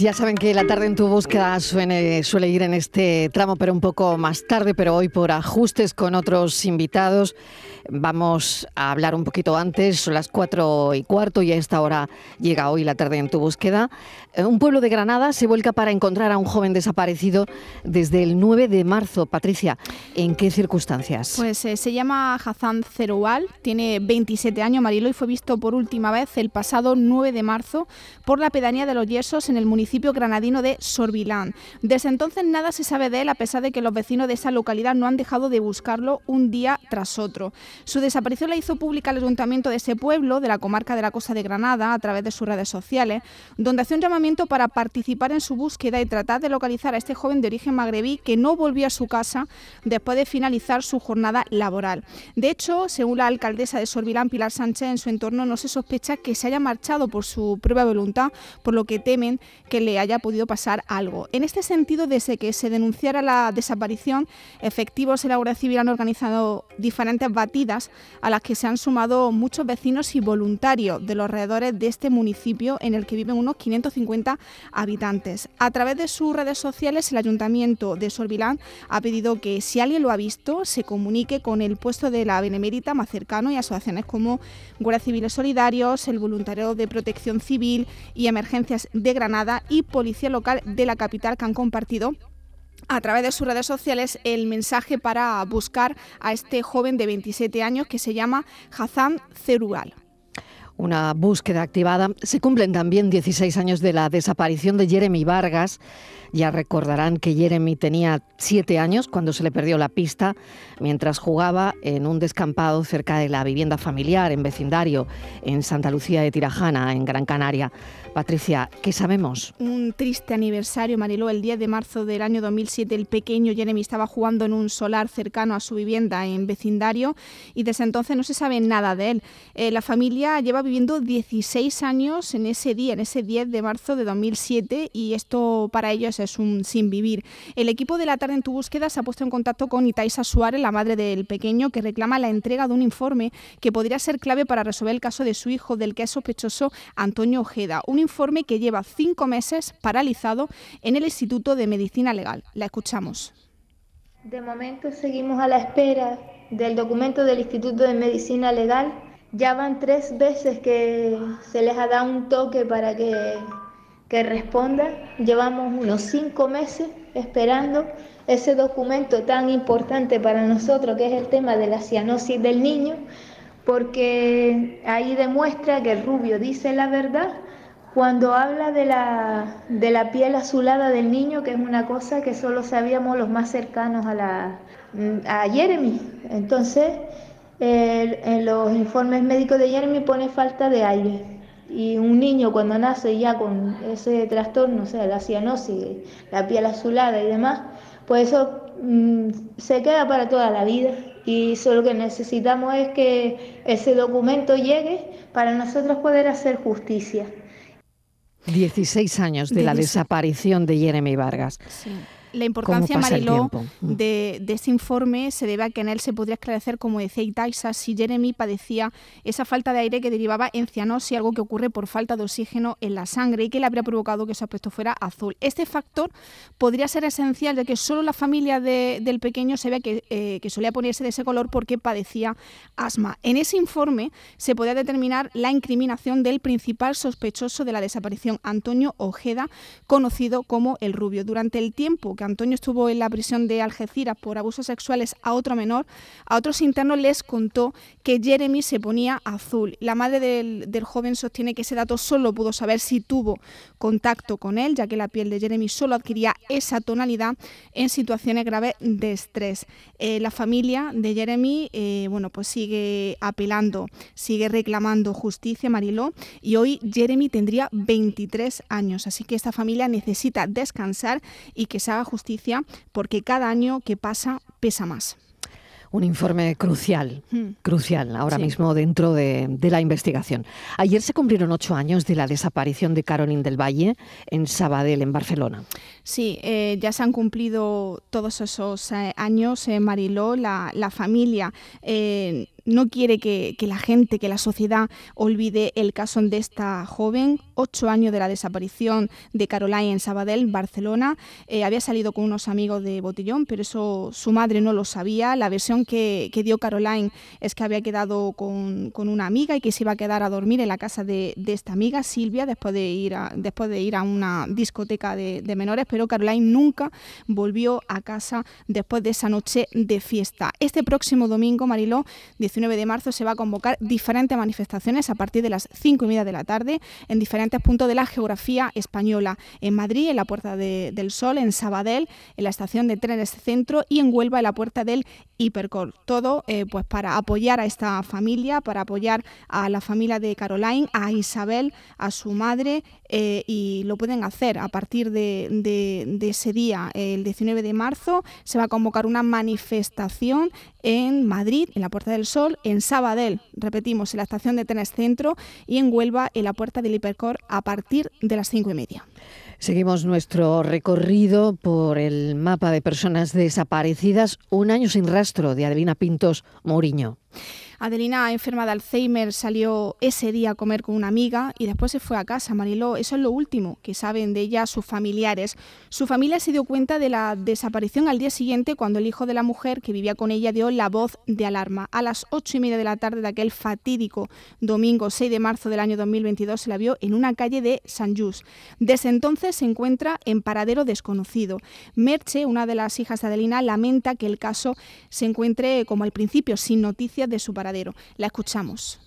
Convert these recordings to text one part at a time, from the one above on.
Ya saben que la tarde en tu búsqueda suele, suele ir en este tramo, pero un poco más tarde, pero hoy por ajustes con otros invitados. Vamos a hablar un poquito antes, son las cuatro y cuarto y a esta hora llega hoy la tarde en tu búsqueda. Eh, un pueblo de Granada se vuelca para encontrar a un joven desaparecido desde el 9 de marzo. Patricia, ¿en qué circunstancias? Pues eh, se llama Hazan Zeroual, tiene 27 años, Marilo, y fue visto por última vez el pasado 9 de marzo por la pedanía de los Yesos en el municipio granadino de Sorbilán. Desde entonces nada se sabe de él, a pesar de que los vecinos de esa localidad no han dejado de buscarlo un día tras otro. Su desaparición la hizo pública el ayuntamiento de ese pueblo, de la comarca de la Costa de Granada, a través de sus redes sociales, donde hace un llamamiento para participar en su búsqueda y tratar de localizar a este joven de origen magrebí que no volvió a su casa después de finalizar su jornada laboral. De hecho, según la alcaldesa de Sorbilán, Pilar Sánchez, en su entorno no se sospecha que se haya marchado por su propia voluntad, por lo que temen que le haya podido pasar algo. En este sentido, desde que se denunciara la desaparición, efectivos de la Guardia Civil han organizado diferentes batidas a las que se han sumado muchos vecinos y voluntarios de los alrededores de este municipio en el que viven unos 550 habitantes. A través de sus redes sociales, el Ayuntamiento de Sorbilán ha pedido que si alguien lo ha visto, se comunique con el puesto de la Benemérita más cercano y asociaciones como Guardia Civiles Solidarios, el Voluntario de Protección Civil y Emergencias de Granada y Policía Local de la capital que han compartido a través de sus redes sociales el mensaje para buscar a este joven de 27 años que se llama Hazan Cerual una búsqueda activada. Se cumplen también 16 años de la desaparición de Jeremy Vargas. Ya recordarán que Jeremy tenía 7 años cuando se le perdió la pista mientras jugaba en un descampado cerca de la vivienda familiar en vecindario en Santa Lucía de Tirajana, en Gran Canaria. Patricia, ¿qué sabemos? Un triste aniversario, Mariló. El 10 de marzo del año 2007, el pequeño Jeremy estaba jugando en un solar cercano a su vivienda en vecindario y desde entonces no se sabe nada de él. Eh, la familia lleva viviendo 16 años en ese día, en ese 10 de marzo de 2007 y esto para ellos es un sin vivir. El equipo de la tarde en tu búsqueda se ha puesto en contacto con Itaisa Suárez, la madre del pequeño, que reclama la entrega de un informe que podría ser clave para resolver el caso de su hijo, del que es sospechoso Antonio Ojeda informe que lleva cinco meses paralizado en el Instituto de Medicina Legal. La escuchamos. De momento seguimos a la espera del documento del Instituto de Medicina Legal. Ya van tres veces que se les ha dado un toque para que, que respondan. Llevamos unos cinco meses esperando ese documento tan importante para nosotros, que es el tema de la cianosis del niño, porque ahí demuestra que el rubio dice la verdad cuando habla de la, de la piel azulada del niño, que es una cosa que solo sabíamos los más cercanos a, la, a Jeremy. Entonces, en los informes médicos de Jeremy pone falta de aire. Y un niño cuando nace ya con ese trastorno, o sea, la cianosis, la piel azulada y demás, pues eso mm, se queda para toda la vida. Y solo que necesitamos es que ese documento llegue para nosotros poder hacer justicia. 16 años de, la desaparición de Jeremy Vargas. La importancia, Mariló, mm. de, ese informe se debe a que en él se podría esclarecer, como decía Itaisa, si Jeremy padecía esa falta de aire que derivaba en cianosis, algo que ocurre por falta de oxígeno en la sangre y que le habría provocado que su aspecto fuera azul. Este factor podría ser esencial de que solo la familia del pequeño se vea que, eh, que solía ponerse de ese color porque padecía asma. En ese informe se podía determinar la incriminación del principal sospechoso de la desaparición, Antonio Ojeda, conocido como el Rubio. Durante el tiempo Antonio estuvo en la prisión de Algeciras por abusos sexuales a otro menor, a otros internos les contó que Jeremy se ponía azul. La madre del, joven sostiene que ese dato solo pudo saber si tuvo contacto con él, ya que la piel de Jeremy solo adquiría esa tonalidad en situaciones graves de estrés. Eh, la familia de Jeremy eh, bueno, pues sigue apelando, sigue reclamando justicia, Mariló, y hoy Jeremy tendría 23 años, así que esta familia necesita descansar y que se haga justicia porque cada año que pasa pesa más un informe crucial, hmm. crucial ahora mismo dentro de, la investigación. Ayer se cumplieron ocho años de la desaparición de Caroline del Valle en Sabadell, en Barcelona. Sí, eh, ya se han cumplido todos esos eh, años, eh, Mariló, la, familia no quiere que, la gente, que la sociedad olvide el caso de esta joven, ocho años de la desaparición de Caroline en Sabadell, Barcelona. Eh, había salido con unos amigos de Botellón, pero eso su madre no lo sabía. La versión que, dio Caroline es que había quedado con, una amiga y que se iba a quedar a dormir en la casa de, esta amiga, Silvia, después de ir a, después de ir a una discoteca de, de menores, pero Caroline nunca volvió a casa después de esa noche de fiesta. Este próximo domingo, Mariló, 19 de marzo, se va a convocar diferentes manifestaciones a partir de las 5 y media de la tarde en diferentes puntos de la geografía española. En Madrid, en la Puerta del Sol, en Sabadell, en la estación de trenes Centro y en Huelva, en la Puerta del Hipercor. Todo eh, pues para apoyar a esta familia, para apoyar a la familia de Caroline, a Isabel, a su madre eh, y lo pueden hacer a partir de, ese día, el 19 de marzo, se va a convocar una manifestación en Madrid, en la Puerta del Sol, en Sabadell, repetimos, en la estación de Tenes Centro y en Huelva, en la Puerta del Hipercor, a partir de las cinco y media. Seguimos nuestro recorrido por el mapa de personas desaparecidas, un año sin rastro de Adelina Pintos Mourinho. Adelina, enferma de Alzheimer, salió ese día a comer con una amiga y después se fue a casa. Mariló, eso es lo último que saben de ella sus familiares. Su familia se dio cuenta de la desaparición al día siguiente cuando el hijo de la mujer que vivía con ella dio la voz de alarma. A las ocho y media de la tarde de aquel fatídico domingo 6 de marzo del año 2022 se la vio en una calle de San Just. Desde entonces se encuentra en paradero desconocido. Merche, una de las hijas de Adelina, lamenta que el caso se encuentre como al principio, sin noticias de su paradero la escuchamos.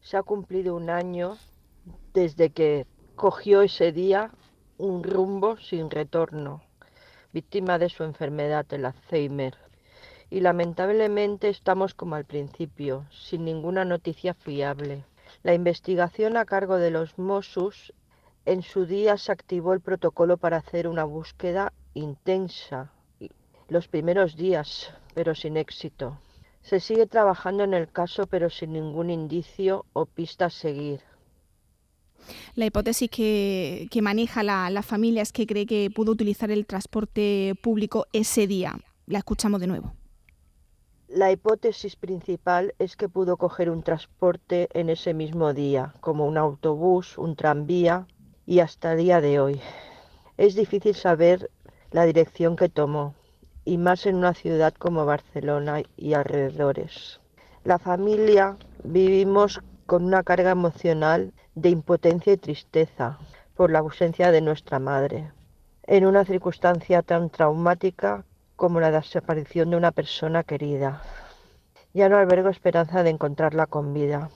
Se ha cumplido un año desde que cogió ese día un rumbo sin retorno, víctima de su enfermedad, el Alzheimer. Y lamentablemente estamos como al principio, sin ninguna noticia fiable. La investigación a cargo de los Mossos en su día se activó el protocolo para hacer una búsqueda intensa los primeros días, pero sin éxito. Se sigue trabajando en el caso pero sin ningún indicio o pista a seguir. La hipótesis que, maneja la, la, familia es que cree que pudo utilizar el transporte público ese día. La escuchamos de nuevo. La hipótesis principal es que pudo coger un transporte en ese mismo día, como un autobús, un tranvía y hasta el día de hoy. Es difícil saber la dirección que tomó, y más en una ciudad como Barcelona y alrededores. La familia vivimos con una carga emocional de impotencia y tristeza por la ausencia de nuestra madre, en una circunstancia tan traumática como la desaparición de una persona querida. Ya no albergo esperanza de encontrarla con vida,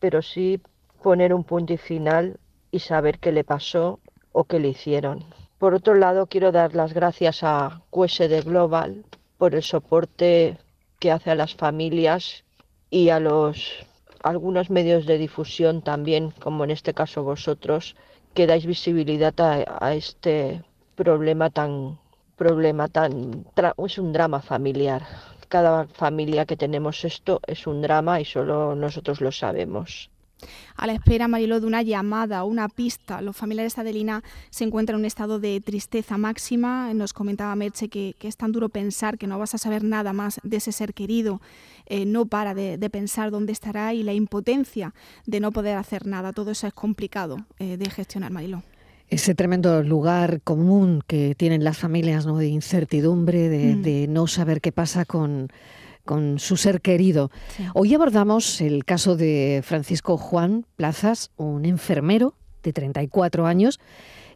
pero sí poner un punto y final y saber qué le pasó o qué le hicieron. Por otro lado, quiero dar las gracias a QSD Global por el soporte que hace a las familias y a los algunos medios de difusión también, como en este caso vosotros, que dais visibilidad a, este problema tan problema tan es un drama familiar. Cada familia que tenemos esto es un drama y solo nosotros lo sabemos a la espera, Mariló, de una llamada, una pista. Los familiares de Adelina se encuentran en un estado de tristeza máxima. Nos comentaba Merche que, es tan duro pensar que no vas a saber nada más de ese ser querido. Eh, no para de, pensar dónde estará y la impotencia de no poder hacer nada. Todo eso es complicado eh, de gestionar, Mariló ese tremendo lugar común que tienen las familias ¿no? de incertidumbre, de, mm. de, no saber qué pasa con, con su ser querido. Hoy abordamos el caso de Francisco Juan Plazas, un enfermero de 34 años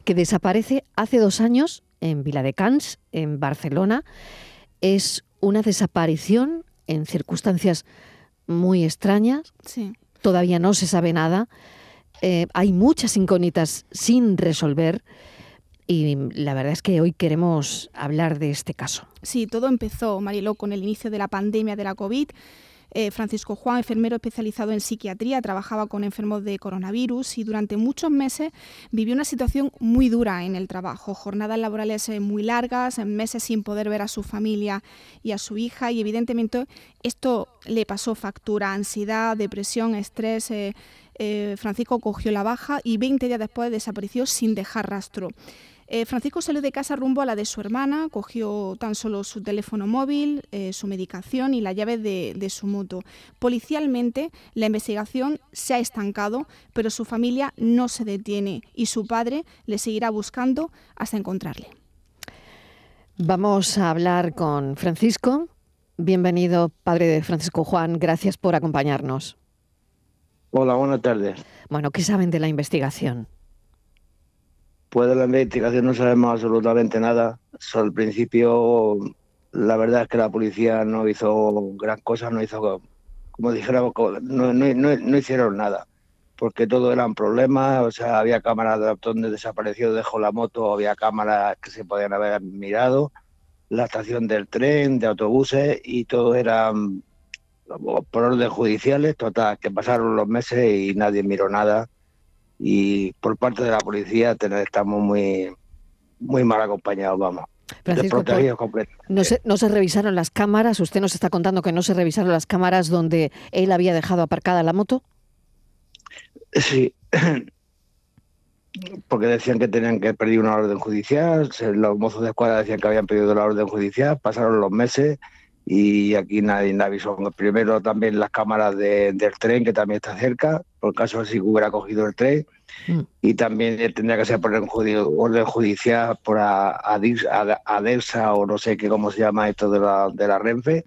que desaparece hace dos años en Viladecans, en Barcelona. Es una desaparición en circunstancias muy extrañas. Todavía no se sabe nada. Eh, hay muchas incógnitas sin resolver. Y la verdad es que hoy queremos hablar de este caso. Sí, todo empezó, Mariló, con el inicio de la pandemia de la COVID. Eh, Francisco Juan, enfermero especializado en psiquiatría, trabajaba con enfermos de coronavirus y durante muchos meses vivió una situación muy dura en el trabajo, jornadas laborales eh, muy largas, meses sin poder ver a su familia y a su hija y evidentemente esto le pasó factura, ansiedad, depresión, estrés. Eh, Francisco cogió la baja y 20 días después desapareció sin dejar rastro. Eh, Francisco salió de casa rumbo a la de su hermana, cogió tan solo su teléfono móvil, eh, su medicación y la llave de, de, su moto. Policialmente, la investigación se ha estancado, pero su familia no se detiene y su padre le seguirá buscando hasta encontrarle. Vamos a hablar con Francisco. Bienvenido, padre de Francisco Juan. Gracias por acompañarnos. Hola, buenas tardes. Bueno, ¿qué saben de la investigación? Pues de la investigación no sabemos absolutamente nada. al principio, la verdad es que la policía no hizo gran cosa, no hizo, como dijéramos, no, no, no, hicieron nada, porque todo eran problemas, o sea, había cámaras de donde desapareció, dejó la moto, había cámaras que se podían haber mirado, la estación del tren, de autobuses, y todo eran por orden judiciales, total, que pasaron los meses y nadie miró nada y por parte de la policía estamos muy, muy mal acompañados, vamos. Francisco, no, se, no se revisaron las cámaras, usted nos está contando que no se revisaron las cámaras donde él había dejado aparcada la moto. Sí, porque decían que tenían que pedir una orden judicial, los mozos de escuadra decían que habían pedido la orden judicial, pasaron los meses y aquí nadie, avisó. Primero también las cámaras del tren, que también está cerca, por caso si hubiera cogido el tren, mm. y también tendría que ser por orden judicial por ADESA o no sé qué cómo se llama esto de la, de la Renfe.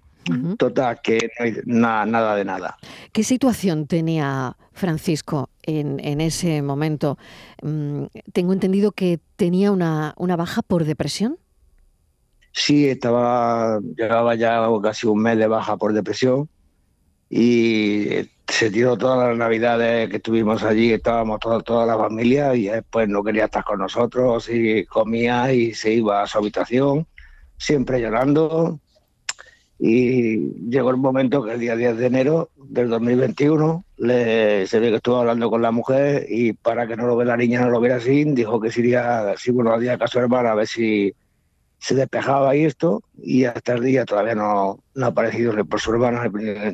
Total, que no hay nada de nada. ¿Qué situación tenía Francisco en, en ese momento? Mm, tengo entendido que tenía una, una baja por depresión. Sí, estaba, llevaba ya casi un mes de baja por depresión y se tiró todas las navidades que estuvimos allí, estábamos toda, toda la familia y después no quería estar con nosotros y comía y se iba a su habitación, siempre llorando. Y llegó el momento que el día 10 de enero del 2021 le, se ve que estuvo hablando con la mujer y para que no lo vea la niña, no lo viera así, dijo que si iría, si bueno, día caso hermana a ver si se despejaba y esto, y hasta el día todavía no, no ha aparecido ni por su hermano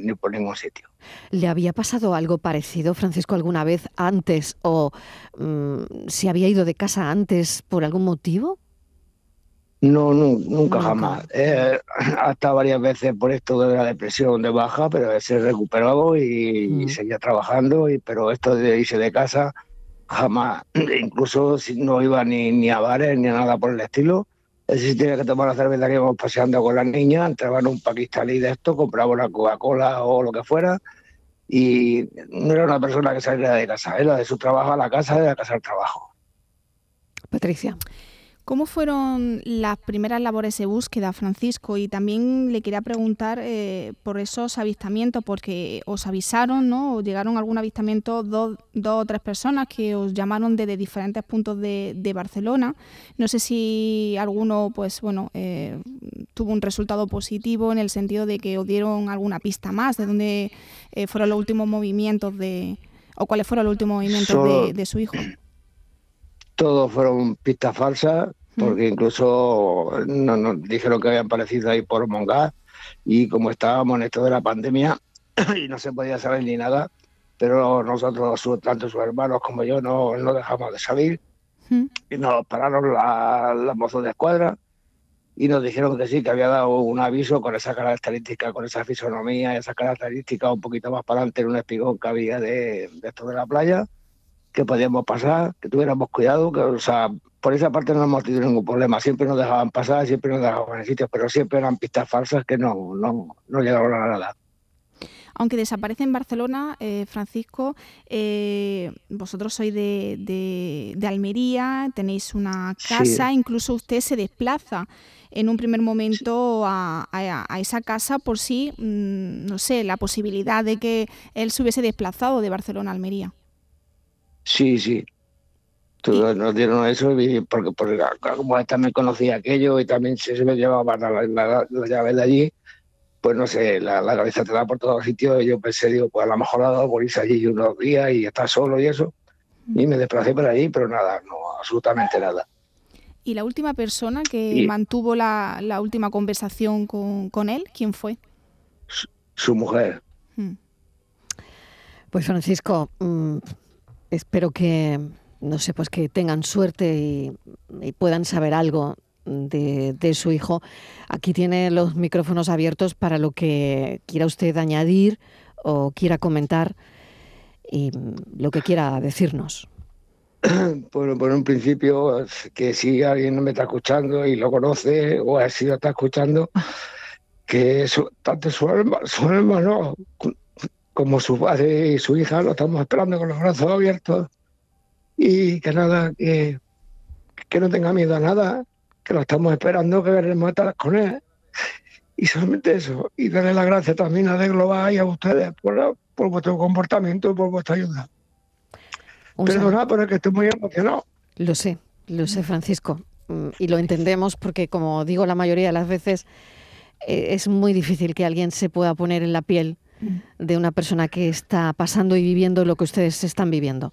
ni, por ningún sitio. ¿Le había pasado algo parecido, Francisco, alguna vez antes o mm, se había ido de casa antes por algún motivo? No, nunca, jamás. Eh, hasta varias veces por esto de la depresión de baja, pero se recuperó y, mm. seguía trabajando, y, pero esto de irse de casa jamás, incluso si no iba ni, ni a bares ni a nada por el estilo, si tenía que tomar la cerveza que íbamos paseando con las niñas, entraba en un pakistaní de esto, compraba una Coca-Cola o lo que fuera, y no era una persona que saliera de casa, era de su trabajo a la casa, de la casa al trabajo. Patricia. ¿Cómo fueron las primeras labores de búsqueda, Francisco? Y también le quería preguntar eh, por esos avistamientos, porque os avisaron, ¿no? ¿O llegaron algún avistamiento dos, dos, o tres personas que os llamaron desde diferentes puntos de, de Barcelona. No sé si alguno, pues bueno, eh, tuvo un resultado positivo en el sentido de que os dieron alguna pista más de dónde eh, fueron los últimos movimientos de, o cuáles fueron los últimos movimientos de, de su hijo todos fueron pistas falsas, porque incluso nos, dijeron que habían aparecido ahí por Mongas y como estábamos en esto de la pandemia y no se podía saber ni nada, pero nosotros, tanto sus hermanos como yo, no, no dejamos de salir y nos pararon las mozos de escuadra y nos dijeron que sí, que había dado un aviso con esa característica, con esa fisonomía, esa característica un poquito más para adelante en un espigón que había de, de esto de la playa que podíamos pasar, que tuviéramos cuidado, que, o sea, por esa parte no hemos tenido ningún problema. Siempre nos dejaban pasar, siempre nos dejaban en sitios, pero siempre eran pistas falsas que no, no, no llegaron a nada. Aunque desaparece en Barcelona, eh, Francisco, eh, vosotros sois de, de, Almería, tenéis una casa, incluso usted se desplaza en un primer momento a, a, esa casa por si, mm, no sé, la posibilidad de que él se hubiese desplazado de Barcelona a Almería. Sí, sí. Todos nos dieron eso porque, porque como él también conocía aquello y también se, me llevaba la, la, llave de allí, pues no sé, la, la cabeza te da por todos sitios. Y yo pensé, digo, pues a lo mejor ha dado por irse allí unos días y está solo y eso. Y me desplacé por allí, pero nada, no, absolutamente nada. ¿Y la última persona que mantuvo la, la, última conversación con, con, él, quién fue? Su, mujer. Hmm. Pues Francisco, mm, espero que, no sé, pues que tengan suerte y, puedan saber algo de, su hijo. Aquí tiene los micrófonos abiertos para lo que quiera usted añadir o quiera comentar y lo que quiera decirnos. Bueno, por un principio, que si alguien no me está escuchando y lo conoce o si lo está escuchando, que tanto su, su hermano como su padre y su hija lo estamos esperando con los brazos abiertos y que nada, que, que no tenga miedo a nada, que lo estamos esperando, que queremos estar con él. Y solamente eso, y darle las gracias también a De Global y a ustedes por, por vuestro comportamiento y por vuestra ayuda. Perdona, pero es que estoy muy emocionado. Lo sé, lo sé, Francisco. Mm, y lo entendemos porque, como digo, la mayoría de las veces eh, es muy difícil que alguien se pueda poner en la piel de una persona que está pasando y viviendo lo que ustedes están viviendo.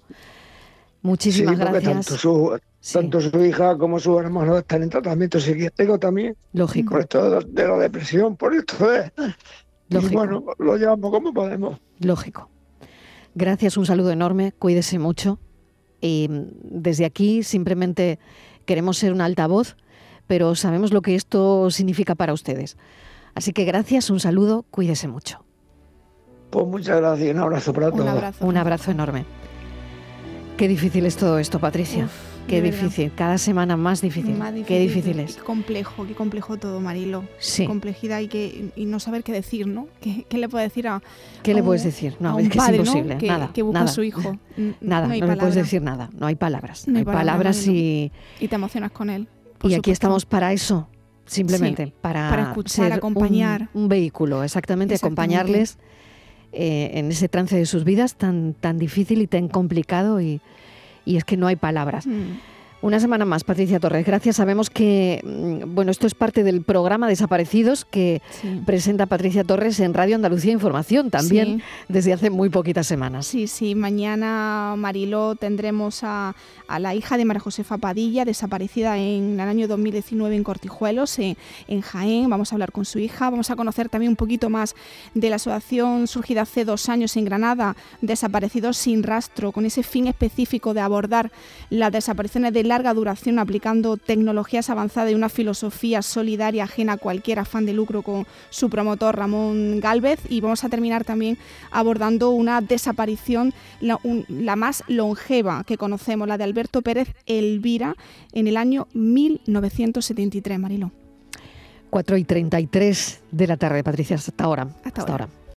Muchísimas gracias. Tanto su, tanto su hija como su hermano están en tratamiento psiquiátrico también. Lógico. Por esto de la depresión, por esto de... Lógico. Y bueno, lo llevamos como podemos. Lógico. Gracias, un saludo enorme, cuídese mucho. Y desde aquí simplemente queremos ser un altavoz, pero sabemos lo que esto significa para ustedes. Así que gracias, un saludo, cuídese mucho. Pues muchas gracias, un abrazo para todos. Un abrazo, un abrazo enorme. Qué difícil es todo esto, Patricia. qué difícil, cada semana más difícil. Qué difícil es. Qué complejo, qué complejo todo, Marilo. Sí. complejidad y, que, y no saber qué decir, ¿no? ¿Qué, qué le puedo decir a. ¿Qué le puedes decir? No, es que es imposible. Que, nada. Que busca nada. a su hijo. nada, no, le puedes decir nada. No hay palabras. No, hay palabras, y. Y te emocionas con él. Y aquí estamos para eso, simplemente. para, para escuchar, acompañar. Un, vehículo, exactamente, acompañarles eh, en ese trance de sus vidas tan, tan difícil y tan complicado y, y es que no hay palabras. Mm. Una semana más, Patricia Torres. Gracias. Sabemos que, mm, bueno, esto es parte del programa Desaparecidos que presenta Patricia Torres en Radio Andalucía Información también desde hace muy poquitas semanas. Sí, sí. Mañana, Marilo, tendremos a, la hija de María Josefa Padilla, desaparecida en el año 2019 en Cortijuelos, en, en, Jaén. Vamos a hablar con su hija. Vamos a conocer también un poquito más de la asociación surgida hace dos años en Granada, Desaparecidos sin rastro, con ese fin específico de abordar las desapariciones de larga duración aplicando tecnologías avanzadas y una filosofía solidaria ajena a cualquier afán de lucro con su promotor Ramón Galvez y vamos a terminar también abordando una desaparición, la, más longeva que conocemos, la de Alberto Pérez Elvira en el año 1973, Marilo. 4 y 33 de la tarde, Patricia, hasta ahora. Hasta, ahora.